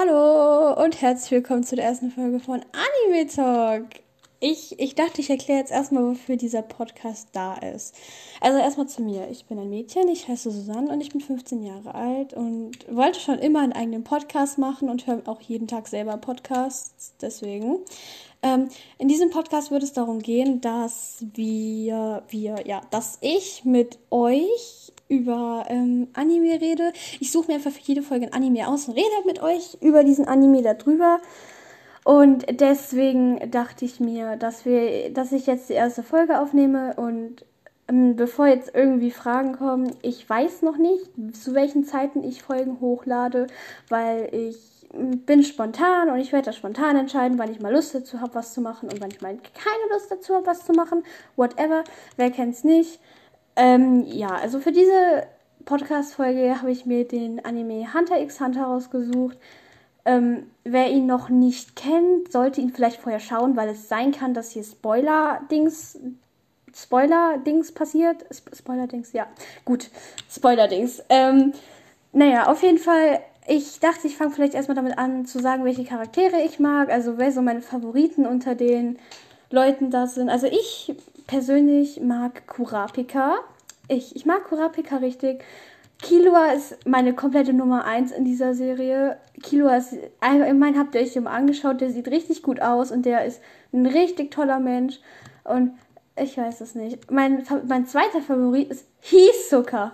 Hallo und herzlich willkommen zu der ersten Folge von Anime Talk. Ich, ich dachte, ich erkläre jetzt erstmal, wofür dieser Podcast da ist. Also erstmal zu mir. Ich bin ein Mädchen, ich heiße Susanne und ich bin 15 Jahre alt und wollte schon immer einen eigenen Podcast machen und höre auch jeden Tag selber Podcasts. Deswegen. Ähm, in diesem Podcast wird es darum gehen, dass wir, wir, ja, dass ich mit euch über ähm, Anime rede. Ich suche mir einfach für jede Folge ein Anime aus und rede mit euch über diesen Anime darüber. Und deswegen dachte ich mir, dass wir, dass ich jetzt die erste Folge aufnehme und ähm, bevor jetzt irgendwie Fragen kommen, ich weiß noch nicht, zu welchen Zeiten ich Folgen hochlade, weil ich bin spontan und ich werde das spontan entscheiden, wann ich mal Lust dazu habe, was zu machen und wann ich mal keine Lust dazu habe, was zu machen. Whatever. Wer kennt's nicht? Ähm, ja, also für diese Podcast-Folge habe ich mir den Anime Hunter x Hunter rausgesucht. Ähm, wer ihn noch nicht kennt, sollte ihn vielleicht vorher schauen, weil es sein kann, dass hier Spoiler-Dings Spoiler-Dings passiert. Sp Spoiler-Dings, ja. Gut, Spoiler-Dings. Ähm, naja, auf jeden Fall, ich dachte, ich fange vielleicht erstmal damit an zu sagen, welche Charaktere ich mag. Also, wer so meine Favoriten unter den Leuten da sind. Also, ich persönlich mag Kurapika. Ich, ich mag Kurapika richtig. Kilua ist meine komplette Nummer 1 in dieser Serie. Kilua ist, allgemein habt ihr euch den angeschaut, der sieht richtig gut aus und der ist ein richtig toller Mensch. Und ich weiß es nicht. Mein, mein zweiter Favorit ist Hisoka.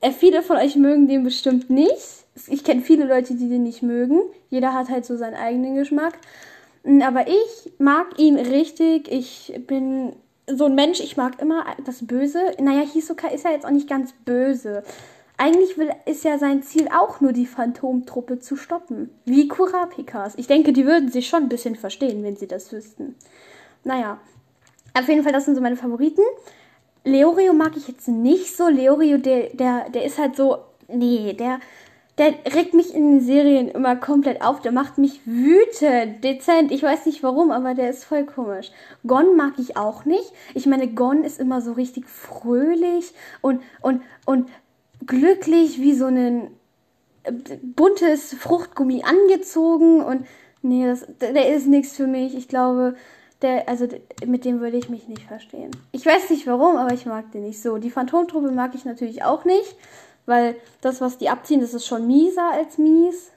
Äh, viele von euch mögen den bestimmt nicht. Ich kenne viele Leute, die den nicht mögen. Jeder hat halt so seinen eigenen Geschmack. Aber ich mag ihn richtig. Ich bin so ein Mensch, ich mag immer das Böse. Naja, Hisoka ist ja jetzt auch nicht ganz böse. Eigentlich will, ist ja sein Ziel auch nur die Phantomtruppe zu stoppen. Wie Kurapikas. Ich denke, die würden sich schon ein bisschen verstehen, wenn sie das wüssten. Naja, auf jeden Fall, das sind so meine Favoriten. Leorio mag ich jetzt nicht so. Leorio, der, der, der ist halt so. Nee, der, der regt mich in den Serien immer komplett auf. Der macht mich wütend, dezent. Ich weiß nicht warum, aber der ist voll komisch. Gon mag ich auch nicht. Ich meine, Gon ist immer so richtig fröhlich und, und, und glücklich wie so ein äh, buntes Fruchtgummi angezogen. Und nee, das, der ist nichts für mich. Ich glaube, der, also mit dem würde ich mich nicht verstehen. Ich weiß nicht warum, aber ich mag den nicht so. Die Phantomtruppe mag ich natürlich auch nicht, weil das, was die abziehen, das ist schon mieser als mies.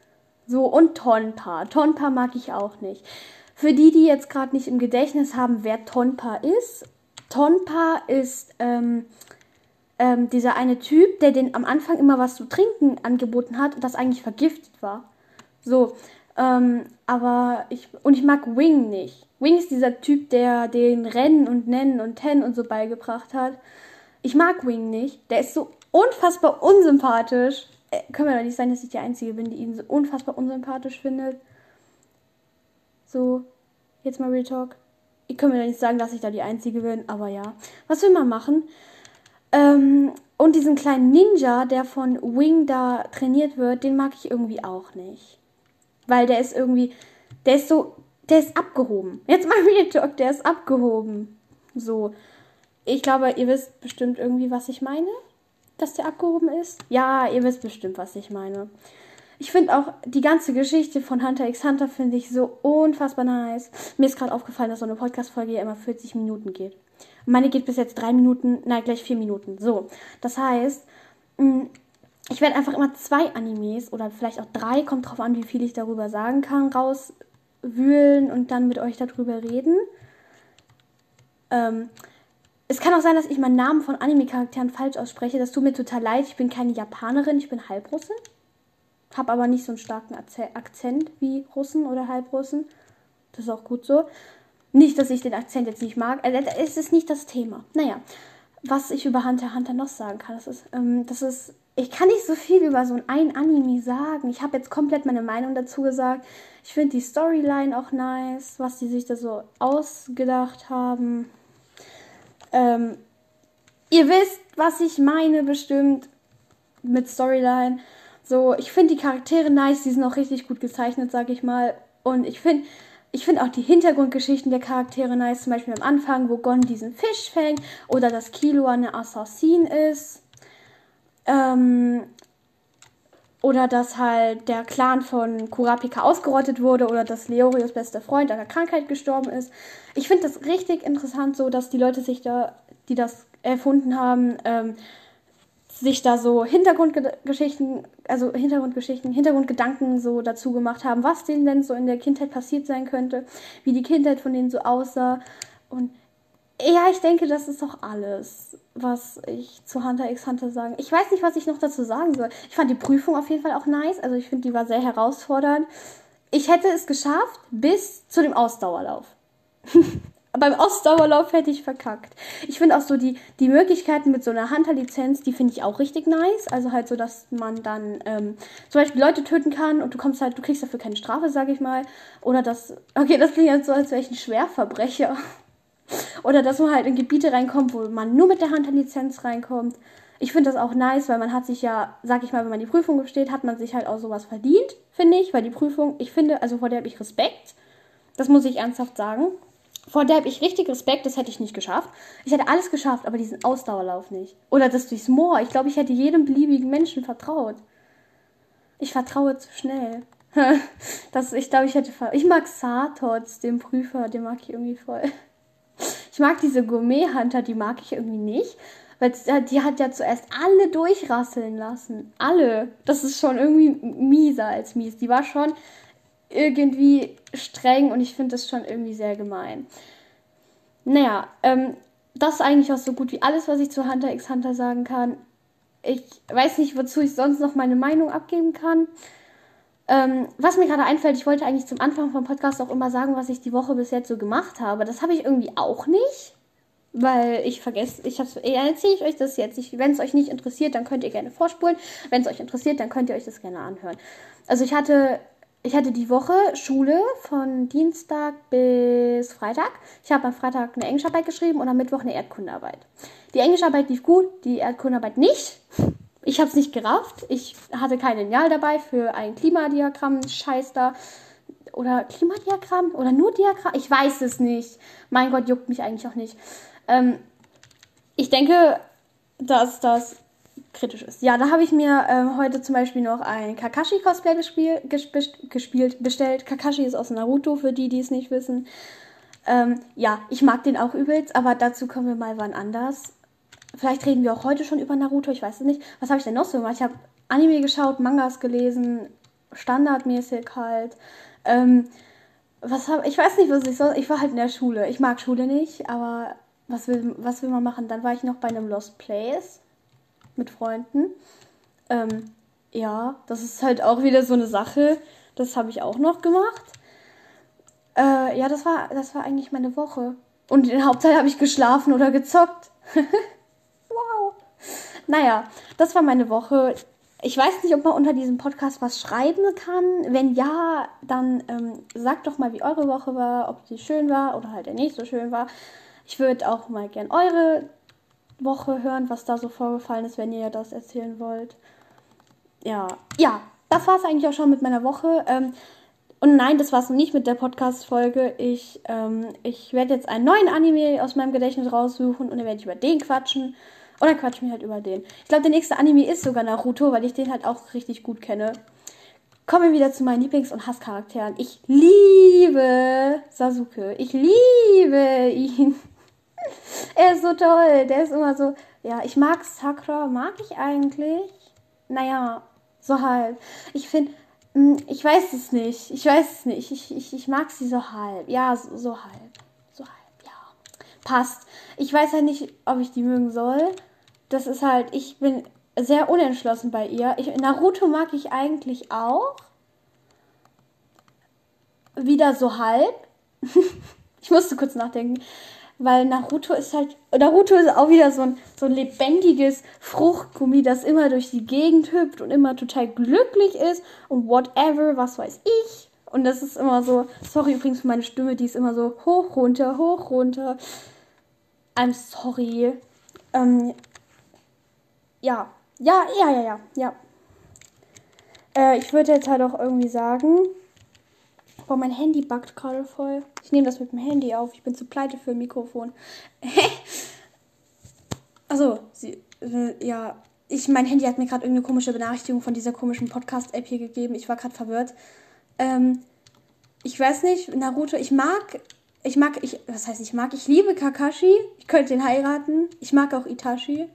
So, und Tonpa. Tonpa mag ich auch nicht. Für die, die jetzt gerade nicht im Gedächtnis haben, wer Tonpa ist. Tonpa ist ähm, ähm, dieser eine Typ, der den am Anfang immer was zu trinken angeboten hat, das eigentlich vergiftet war. So, ähm, aber ich, und ich mag Wing nicht. Wing ist dieser Typ, der den Rennen und Nennen und Ten und so beigebracht hat. Ich mag Wing nicht. Der ist so unfassbar unsympathisch. Äh, können wir doch nicht sein, dass ich die Einzige bin, die ihn so unfassbar unsympathisch findet. So, jetzt mal Real Talk. Ich kann mir doch nicht sagen, dass ich da die Einzige bin, aber ja. Was will man machen? Ähm, und diesen kleinen Ninja, der von Wing da trainiert wird, den mag ich irgendwie auch nicht. Weil der ist irgendwie, der ist so, der ist abgehoben. Jetzt mal Real Talk, der ist abgehoben. So. Ich glaube, ihr wisst bestimmt irgendwie, was ich meine. Dass der abgehoben ist. Ja, ihr wisst bestimmt, was ich meine. Ich finde auch die ganze Geschichte von Hunter x Hunter finde ich so unfassbar nice. Mir ist gerade aufgefallen, dass so eine Podcast-Folge ja immer 40 Minuten geht. meine geht bis jetzt drei Minuten, nein, gleich vier Minuten. So. Das heißt, mm, ich werde einfach immer zwei Animes oder vielleicht auch drei, kommt drauf an, wie viel ich darüber sagen kann, rauswühlen und dann mit euch darüber reden. Ähm, es kann auch sein, dass ich meinen Namen von Anime-Charakteren falsch ausspreche. Das tut mir total leid. Ich bin keine Japanerin, ich bin Halbrussin. Hab aber nicht so einen starken Akzent wie Russen oder Halbrussen. Das ist auch gut so. Nicht, dass ich den Akzent jetzt nicht mag. Also, es ist nicht das Thema. Naja, was ich über Hunter Hunter noch sagen kann, das ist, ähm, das ist ich kann nicht so viel über so ein Anime sagen. Ich habe jetzt komplett meine Meinung dazu gesagt. Ich finde die Storyline auch nice, was die sich da so ausgedacht haben. Ähm, ihr wisst, was ich meine, bestimmt mit Storyline. So, ich finde die Charaktere nice, die sind auch richtig gut gezeichnet, sag ich mal. Und ich finde, ich finde auch die Hintergrundgeschichten der Charaktere nice, zum Beispiel am Anfang, wo Gon diesen Fisch fängt oder dass Kilo eine Assassin ist. Ähm, oder dass halt der Clan von Kurapika ausgerottet wurde oder dass Leorios bester Freund an einer Krankheit gestorben ist. Ich finde das richtig interessant, so dass die Leute sich da, die das erfunden haben, ähm, sich da so Hintergrundgeschichten, also Hintergrundgeschichten, Hintergrundgedanken so dazu gemacht haben, was denen denn so in der Kindheit passiert sein könnte, wie die Kindheit von denen so aussah. Und ja, ich denke, das ist doch alles, was ich zu Hunter x Hunter sagen. Ich weiß nicht, was ich noch dazu sagen soll. Ich fand die Prüfung auf jeden Fall auch nice. Also ich finde, die war sehr herausfordernd. Ich hätte es geschafft bis zu dem Ausdauerlauf. Beim Ausdauerlauf hätte ich verkackt. Ich finde auch so die, die Möglichkeiten mit so einer Hunter-Lizenz, die finde ich auch richtig nice. Also halt so, dass man dann ähm, zum Beispiel Leute töten kann und du kommst halt, du kriegst dafür keine Strafe, sage ich mal. Oder das, okay, das klingt jetzt so, als wäre ich ein Schwerverbrecher. Oder dass man halt in Gebiete reinkommt, wo man nur mit der Hunter-Lizenz reinkommt. Ich finde das auch nice, weil man hat sich ja, sag ich mal, wenn man die Prüfung besteht, hat man sich halt auch sowas verdient, finde ich. Weil die Prüfung, ich finde, also vor der habe ich Respekt. Das muss ich ernsthaft sagen. Vor der habe ich richtig Respekt, das hätte ich nicht geschafft. Ich hätte alles geschafft, aber diesen Ausdauerlauf nicht. Oder das durchs Moor. Ich glaube, ich hätte jedem beliebigen Menschen vertraut. Ich vertraue zu schnell. das, ich glaube, ich hätte. Ich mag Sartots, den Prüfer, den mag ich irgendwie voll. Ich mag diese Gourmet-Hunter, die mag ich irgendwie nicht. Weil die hat ja zuerst alle durchrasseln lassen. Alle. Das ist schon irgendwie mieser als mies. Die war schon irgendwie streng und ich finde das schon irgendwie sehr gemein. Naja, ähm, das ist eigentlich auch so gut wie alles, was ich zu Hunter x Hunter sagen kann. Ich weiß nicht, wozu ich sonst noch meine Meinung abgeben kann. Ähm, was mir gerade einfällt, ich wollte eigentlich zum Anfang vom Podcast auch immer sagen, was ich die Woche bis jetzt so gemacht habe. Das habe ich irgendwie auch nicht. Weil ich vergesse, ich hab's, ja, erzähle ich euch das jetzt. Wenn es euch nicht interessiert, dann könnt ihr gerne vorspulen. Wenn es euch interessiert, dann könnt ihr euch das gerne anhören. Also ich hatte, ich hatte die Woche Schule von Dienstag bis Freitag. Ich habe am Freitag eine Englischarbeit geschrieben und am Mittwoch eine Erdkundearbeit. Die Englischarbeit lief gut, die Erdkundearbeit nicht. Ich habe es nicht gerafft. Ich hatte kein Lineal dabei für ein Klimadiagramm, Scheiß da. Oder Klimadiagramm? Oder nur Diagramm? Ich weiß es nicht. Mein Gott, juckt mich eigentlich auch nicht. Ähm, ich denke, dass das kritisch ist. Ja, da habe ich mir ähm, heute zum Beispiel noch ein Kakashi-Cosplay gespielt, bestellt. Kakashi ist aus Naruto, für die, die es nicht wissen. Ähm, ja, ich mag den auch übelst, aber dazu kommen wir mal wann anders. Vielleicht reden wir auch heute schon über Naruto, ich weiß es nicht. Was habe ich denn noch so gemacht? Ich habe Anime geschaut, Mangas gelesen, standardmäßig halt. Ähm, was hab, ich weiß nicht, was ich soll. Ich war halt in der Schule. Ich mag Schule nicht, aber was will, was will man machen? Dann war ich noch bei einem Lost Place mit Freunden. Ähm, ja, das ist halt auch wieder so eine Sache. Das habe ich auch noch gemacht. Äh, ja, das war, das war eigentlich meine Woche. Und in der Hauptzeit habe ich geschlafen oder gezockt. Naja, das war meine Woche. Ich weiß nicht, ob man unter diesem Podcast was schreiben kann. Wenn ja, dann ähm, sagt doch mal, wie eure Woche war, ob sie schön war oder halt nicht so schön war. Ich würde auch mal gern eure Woche hören, was da so vorgefallen ist, wenn ihr das erzählen wollt. Ja, ja, das war es eigentlich auch schon mit meiner Woche. Ähm, und nein, das war es nicht mit der Podcast-Folge. Ich, ähm, ich werde jetzt einen neuen Anime aus meinem Gedächtnis raussuchen und dann werde ich über den quatschen. Oder quatschen wir halt über den. Ich glaube, der nächste Anime ist sogar Naruto, weil ich den halt auch richtig gut kenne. Kommen wir wieder zu meinen Lieblings- und Hasscharakteren. Ich liebe Sasuke. Ich liebe ihn. er ist so toll. Der ist immer so. Ja, ich mag Sakura. Mag ich eigentlich? Naja, so halb. Ich finde. Hm, ich weiß es nicht. Ich weiß es nicht. Ich, ich, ich mag sie so halb. Ja, so, so halb. Passt. Ich weiß halt nicht, ob ich die mögen soll. Das ist halt. Ich bin sehr unentschlossen bei ihr. Ich, Naruto mag ich eigentlich auch. Wieder so halb. ich musste kurz nachdenken. Weil Naruto ist halt. Naruto ist auch wieder so ein, so ein lebendiges Fruchtgummi, das immer durch die Gegend hüpft und immer total glücklich ist und whatever, was weiß ich. Und das ist immer so. Sorry übrigens für meine Stimme, die ist immer so hoch, runter, hoch, runter. I'm sorry. Ähm, ja. Ja, ja, ja, ja, ja. Äh, ich würde jetzt halt auch irgendwie sagen. Boah, mein Handy backt gerade voll. Ich nehme das mit dem Handy auf. Ich bin zu pleite für ein Mikrofon. also, sie, äh, ja. ich, mein Handy hat mir gerade irgendeine komische Benachrichtigung von dieser komischen Podcast-App hier gegeben. Ich war gerade verwirrt. Ähm, ich weiß nicht, Naruto, ich mag, ich mag, ich, was heißt ich mag? Ich liebe Kakashi. Ich könnte den heiraten. Ich mag auch Itachi.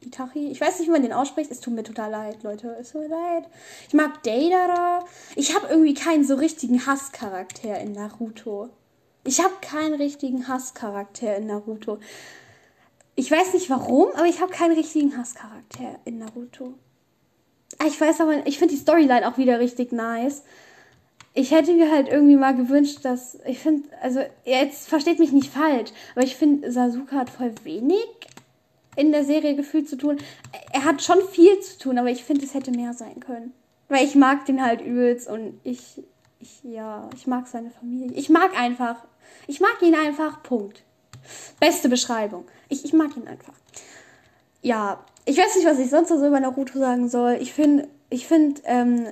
Itachi. Ich weiß nicht, wie man den ausspricht. Es tut mir total leid, Leute. Es tut mir leid. Ich mag Deidara. Ich habe irgendwie keinen so richtigen Hasscharakter in Naruto. Ich habe keinen richtigen Hasscharakter in Naruto. Ich weiß nicht warum, aber ich habe keinen richtigen Hasscharakter in Naruto. Ah, ich weiß aber, ich finde die Storyline auch wieder richtig nice. Ich hätte mir halt irgendwie mal gewünscht, dass. Ich finde, also, jetzt versteht mich nicht falsch, aber ich finde, Sasuke hat voll wenig in der Serie gefühlt zu tun. Er hat schon viel zu tun, aber ich finde, es hätte mehr sein können. Weil ich mag den halt übelst und ich, ich, ja, ich mag seine Familie. Ich mag einfach, ich mag ihn einfach, Punkt. Beste Beschreibung. Ich, ich mag ihn einfach. Ja, ich weiß nicht, was ich sonst noch so über Naruto sagen soll. Ich finde, ich finde, ähm,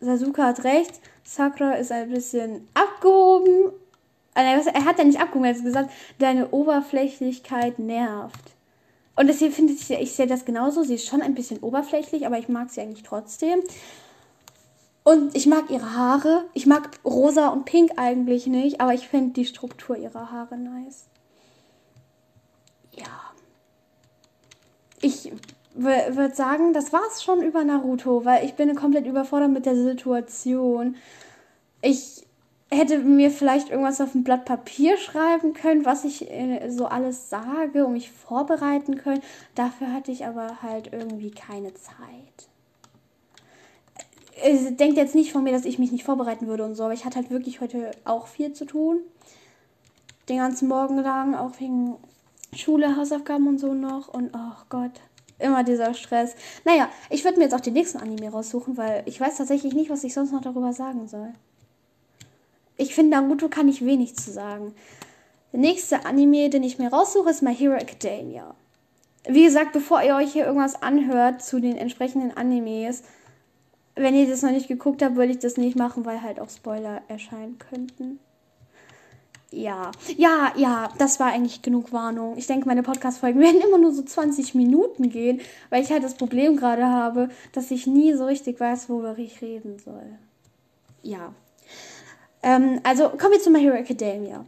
Sasuke hat recht. Sakura ist ein bisschen abgehoben. Also, er hat ja nicht abgehoben, er hat gesagt, deine Oberflächlichkeit nervt. Und deswegen finde ich, ich sehe das genauso. Sie ist schon ein bisschen oberflächlich, aber ich mag sie eigentlich trotzdem. Und ich mag ihre Haare. Ich mag rosa und pink eigentlich nicht, aber ich finde die Struktur ihrer Haare nice. Ja. Ich würde sagen, das war's schon über Naruto, weil ich bin komplett überfordert mit der Situation. Ich hätte mir vielleicht irgendwas auf ein Blatt Papier schreiben können, was ich äh, so alles sage und mich vorbereiten können. Dafür hatte ich aber halt irgendwie keine Zeit. Denkt jetzt nicht von mir, dass ich mich nicht vorbereiten würde und so, aber ich hatte halt wirklich heute auch viel zu tun. Den ganzen Morgen lang, auch wegen Schule, Hausaufgaben und so noch. Und oh Gott, immer dieser Stress. Naja, ich würde mir jetzt auch den nächsten Anime raussuchen, weil ich weiß tatsächlich nicht, was ich sonst noch darüber sagen soll. Ich finde, Naruto kann ich wenig zu sagen. Der nächste Anime, den ich mir raussuche, ist My Hero Academia. Wie gesagt, bevor ihr euch hier irgendwas anhört zu den entsprechenden Animes, wenn ihr das noch nicht geguckt habt, würde ich das nicht machen, weil halt auch Spoiler erscheinen könnten. Ja, ja, ja, das war eigentlich genug Warnung. Ich denke, meine Podcast-Folgen werden immer nur so 20 Minuten gehen, weil ich halt das Problem gerade habe, dass ich nie so richtig weiß, worüber ich reden soll. Ja, ähm, also kommen wir zu My Hero Academia.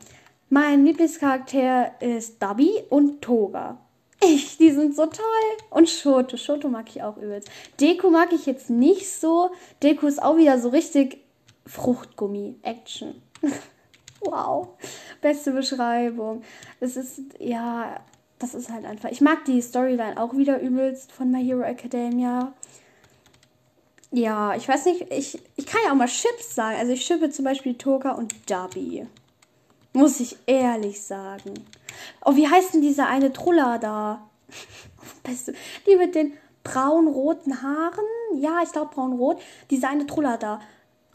Mein Lieblingscharakter ist Dabi und Toga. Ich, die sind so toll. Und Shoto. Shoto mag ich auch übelst. Deko mag ich jetzt nicht so. Deko ist auch wieder so richtig Fruchtgummi-Action. wow. Beste Beschreibung. Es ist, ja, das ist halt einfach. Ich mag die Storyline auch wieder übelst von My Hero Academia. Ja, ich weiß nicht, ich, ich kann ja auch mal Chips sagen. Also ich schippe zum Beispiel Toka und Dubby. Muss ich ehrlich sagen. Oh, wie heißt denn diese eine Trulla da? Die mit den braun-roten Haaren? Ja, ich glaube braun-rot. Diese eine Trulla da.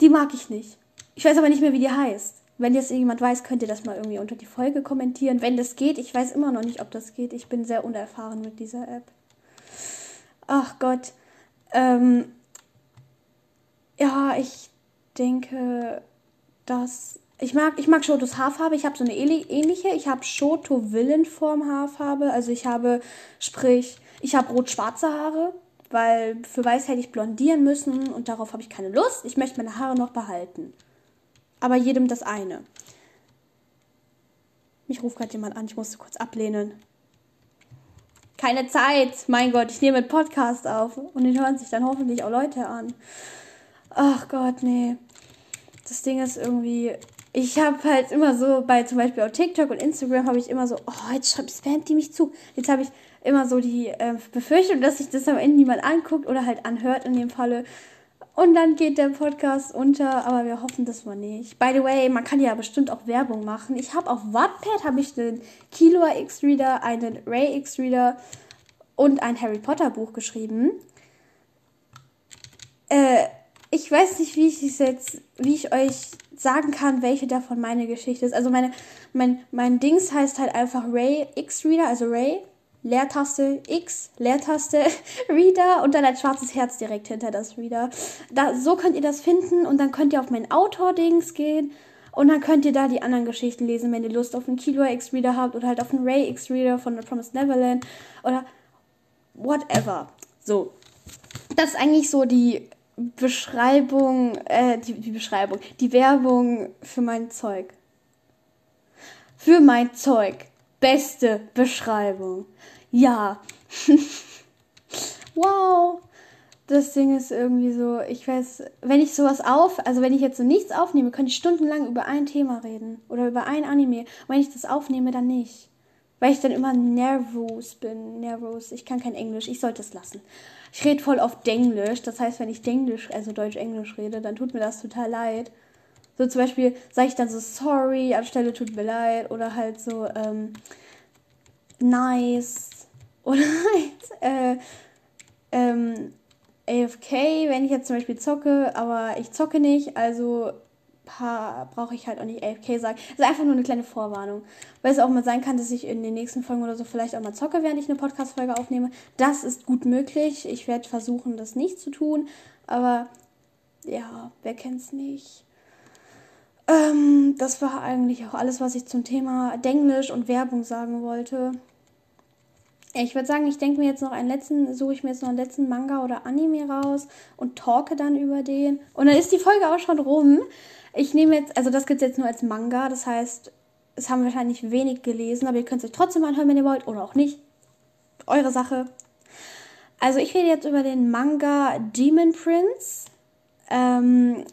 Die mag ich nicht. Ich weiß aber nicht mehr, wie die heißt. Wenn jetzt irgendjemand weiß, könnt ihr das mal irgendwie unter die Folge kommentieren. Wenn das geht, ich weiß immer noch nicht, ob das geht. Ich bin sehr unerfahren mit dieser App. Ach Gott. Ähm, ja, ich denke, dass. Ich mag, ich mag Shotos Haarfarbe. Ich habe so eine ähnliche. Ich habe Shoto Villenform Haarfarbe. Also ich habe, sprich, ich habe rot-schwarze Haare, weil für weiß hätte ich blondieren müssen und darauf habe ich keine Lust. Ich möchte meine Haare noch behalten. Aber jedem das eine. Mich ruft gerade jemand an, ich musste kurz ablehnen. Keine Zeit, mein Gott, ich nehme einen Podcast auf und den hören sich dann hoffentlich auch Leute an. Ach Gott, nee. Das Ding ist irgendwie. Ich habe halt immer so, bei zum Beispiel auf TikTok und Instagram habe ich immer so, oh, jetzt spamt die mich zu. Jetzt habe ich immer so die äh, Befürchtung, dass sich das am Ende niemand anguckt oder halt anhört in dem Falle. Und dann geht der Podcast unter, aber wir hoffen das mal nicht. By the way, man kann ja bestimmt auch Werbung machen. Ich habe auf Wattpad habe ich einen Killua X-Reader, einen Ray X-Reader und ein Harry Potter Buch geschrieben. Äh, ich weiß nicht, wie ich es jetzt, wie ich euch sagen kann, welche davon meine Geschichte ist. Also meine, mein, mein Dings heißt halt einfach Ray X Reader, also Ray, Leertaste X, Leertaste Reader und dann ein schwarzes Herz direkt hinter das Reader. Da, so könnt ihr das finden und dann könnt ihr auf mein Autor-Dings gehen und dann könnt ihr da die anderen Geschichten lesen, wenn ihr Lust auf einen Kilo X Reader habt oder halt auf einen Ray X Reader von The Promised Neverland oder whatever. So. Das ist eigentlich so die Beschreibung, äh, die, die Beschreibung, die Werbung für mein Zeug. Für mein Zeug. Beste Beschreibung. Ja. wow. Das Ding ist irgendwie so, ich weiß, wenn ich sowas auf, also wenn ich jetzt so nichts aufnehme, könnte ich stundenlang über ein Thema reden oder über ein Anime. Und wenn ich das aufnehme, dann nicht. Weil ich dann immer nervös bin. Nervös. Ich kann kein Englisch. Ich sollte es lassen. Ich rede voll oft Denglisch. Das heißt, wenn ich Denglisch, also Deutsch-Englisch rede, dann tut mir das total leid. So zum Beispiel sage ich dann so sorry anstelle tut mir leid oder halt so ähm, nice oder halt äh, ähm, AFK, wenn ich jetzt zum Beispiel zocke, aber ich zocke nicht, also brauche ich halt auch nicht AFK sagen. Das ist einfach nur eine kleine Vorwarnung. Weil es auch mal sein kann, dass ich in den nächsten Folgen oder so vielleicht auch mal zocke, während ich eine Podcast-Folge aufnehme. Das ist gut möglich. Ich werde versuchen, das nicht zu tun. Aber ja, wer kennt's nicht? Ähm, das war eigentlich auch alles, was ich zum Thema Denglisch und Werbung sagen wollte. Ich würde sagen, ich denke mir jetzt noch einen letzten, suche ich mir jetzt noch einen letzten Manga oder Anime raus und talke dann über den. Und dann ist die Folge auch schon rum. Ich nehme jetzt, also das gibt es jetzt nur als Manga, das heißt, es haben wahrscheinlich wenig gelesen, aber ihr könnt es euch trotzdem anhören, wenn ihr wollt, oder auch nicht. Eure Sache. Also ich rede jetzt über den Manga Demon Prince. Ähm,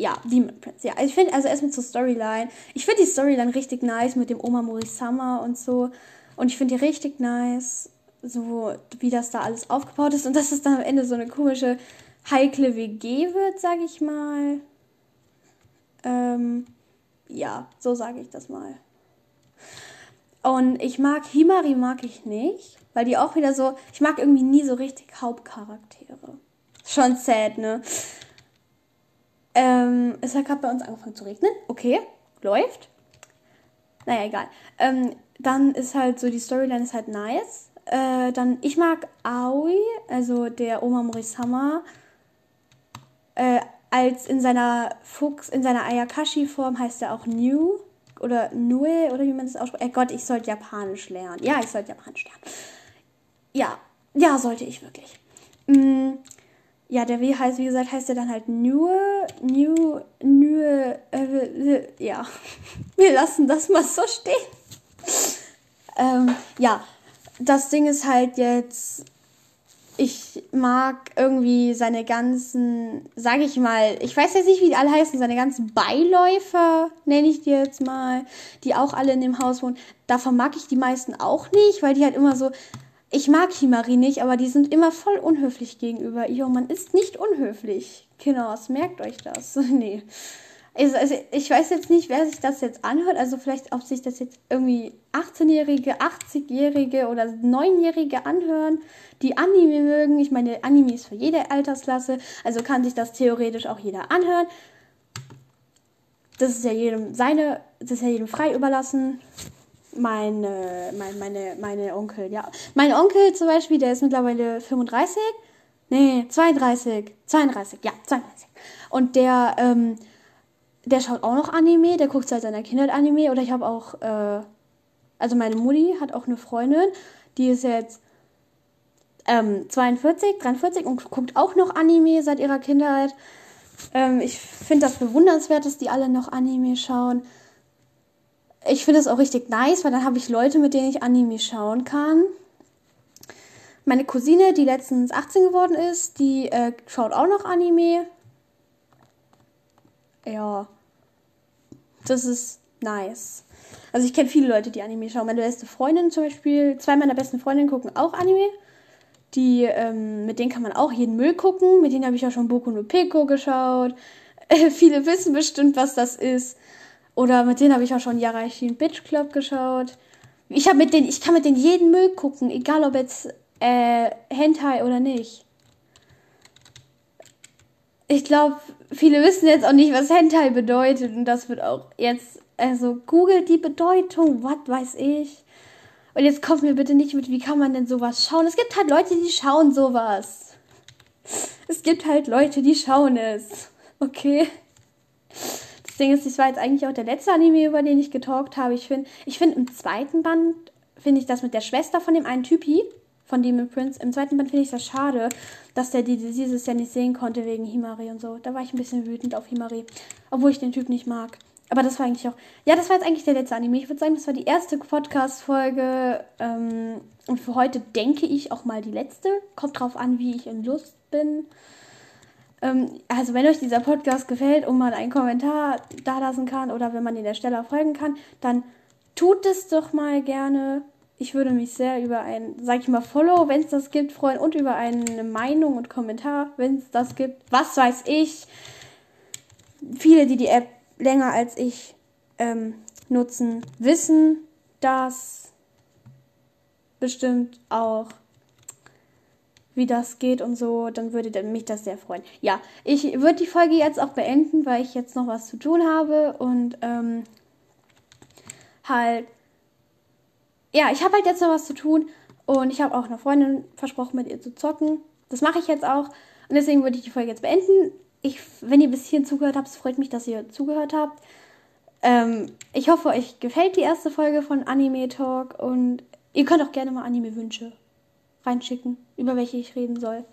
ja, Demon Prince. Ja, ich finde, also erstmal zur Storyline. Ich finde die Storyline richtig nice mit dem Oma Morisama und so. Und ich finde die richtig nice, so wie das da alles aufgebaut ist. Und dass es dann am Ende so eine komische, heikle WG wird, sage ich mal. Ähm, ja, so sage ich das mal. Und ich mag Himari mag ich nicht, weil die auch wieder so, ich mag irgendwie nie so richtig Hauptcharaktere. Schon sad, ne? Ähm, es hat gerade bei uns angefangen zu regnen. Okay, läuft. Naja, egal. Ähm, dann ist halt so, die Storyline ist halt nice. Äh, dann, ich mag Aoi, also der Oma Morisama. Äh, als in seiner Fuchs, in seiner Ayakashi-Form heißt er auch New oder Nue oder wie man das ausspricht. Äh Gott, ich sollte Japanisch lernen. Ja, ich sollte Japanisch lernen. Ja, ja, sollte ich wirklich. Mm, ja, der W heißt, wie gesagt, heißt er dann halt Nue, New, Nue, äh, ja. Wir lassen das mal so stehen. ähm, ja, das Ding ist halt jetzt, ich mag irgendwie seine ganzen, sag ich mal, ich weiß jetzt nicht, wie die alle heißen, seine ganzen Beiläufer, nenne ich die jetzt mal, die auch alle in dem Haus wohnen. Davon mag ich die meisten auch nicht, weil die halt immer so, ich mag Himari nicht, aber die sind immer voll unhöflich gegenüber ihr und man ist nicht unhöflich. Kinders, merkt euch das. nee. Also, also, ich weiß jetzt nicht, wer sich das jetzt anhört. Also vielleicht, ob sich das jetzt irgendwie 18-Jährige, 80-Jährige oder 9-Jährige anhören, die Anime mögen. Ich meine, Anime ist für jede Altersklasse, also kann sich das theoretisch auch jeder anhören. Das ist ja jedem seine, das ist ja jedem frei überlassen. Meine, meine, meine, meine Onkel, ja. Mein Onkel zum Beispiel, der ist mittlerweile 35. Nee, 32. 32, ja, 32. Und der, ähm, der schaut auch noch Anime, der guckt seit seiner Kindheit Anime. Oder ich habe auch, äh, also meine Mutti hat auch eine Freundin, die ist jetzt ähm, 42, 43 und guckt auch noch Anime seit ihrer Kindheit. Ähm, ich finde das bewundernswert, dass die alle noch Anime schauen. Ich finde es auch richtig nice, weil dann habe ich Leute, mit denen ich Anime schauen kann. Meine Cousine, die letztens 18 geworden ist, die äh, schaut auch noch Anime ja, das ist nice. Also ich kenne viele Leute, die Anime schauen. Meine beste Freundin zum Beispiel, zwei meiner besten Freundinnen gucken auch Anime. Die, ähm, mit denen kann man auch jeden Müll gucken. Mit denen habe ich auch schon Boku no Pico geschaut. Äh, viele wissen bestimmt, was das ist. Oder mit denen habe ich auch schon Yarashin Bitch Club geschaut. Ich habe mit denen, ich kann mit denen jeden Müll gucken, egal ob jetzt äh, Hentai oder nicht. Ich glaube, viele wissen jetzt auch nicht, was Hentai bedeutet. Und das wird auch jetzt, also googelt die Bedeutung, was weiß ich. Und jetzt kommt mir bitte nicht mit, wie kann man denn sowas schauen? Es gibt halt Leute, die schauen sowas. Es gibt halt Leute, die schauen es. Okay? Ding ist, das war jetzt eigentlich auch der letzte Anime, über den ich getalkt habe. Ich finde, ich finde im zweiten Band, finde ich das mit der Schwester von dem einen Typi, von Demon Prince. Im zweiten Band finde ich das schade, dass der dieses Jahr nicht sehen konnte wegen Himari und so. Da war ich ein bisschen wütend auf Himari, obwohl ich den Typ nicht mag. Aber das war eigentlich auch. Ja, das war jetzt eigentlich der letzte Anime. Ich würde sagen, das war die erste Podcast-Folge. Ähm, und für heute denke ich auch mal die letzte. Kommt drauf an, wie ich in Lust bin. Ähm, also, wenn euch dieser Podcast gefällt und man einen Kommentar da lassen kann oder wenn man den der Stelle folgen kann, dann tut es doch mal gerne. Ich würde mich sehr über ein, sag ich mal, Follow, wenn es das gibt, freuen und über eine Meinung und Kommentar, wenn es das gibt. Was weiß ich. Viele, die die App länger als ich ähm, nutzen, wissen das bestimmt auch, wie das geht und so, dann würde mich das sehr freuen. Ja, ich würde die Folge jetzt auch beenden, weil ich jetzt noch was zu tun habe und ähm, halt, ja, ich habe halt jetzt noch was zu tun und ich habe auch einer Freundin versprochen, mit ihr zu zocken. Das mache ich jetzt auch und deswegen würde ich die Folge jetzt beenden. Ich, wenn ihr bis hierhin zugehört habt, freut mich, dass ihr zugehört habt. Ähm, ich hoffe, euch gefällt die erste Folge von Anime Talk und ihr könnt auch gerne mal Anime-Wünsche reinschicken, über welche ich reden soll.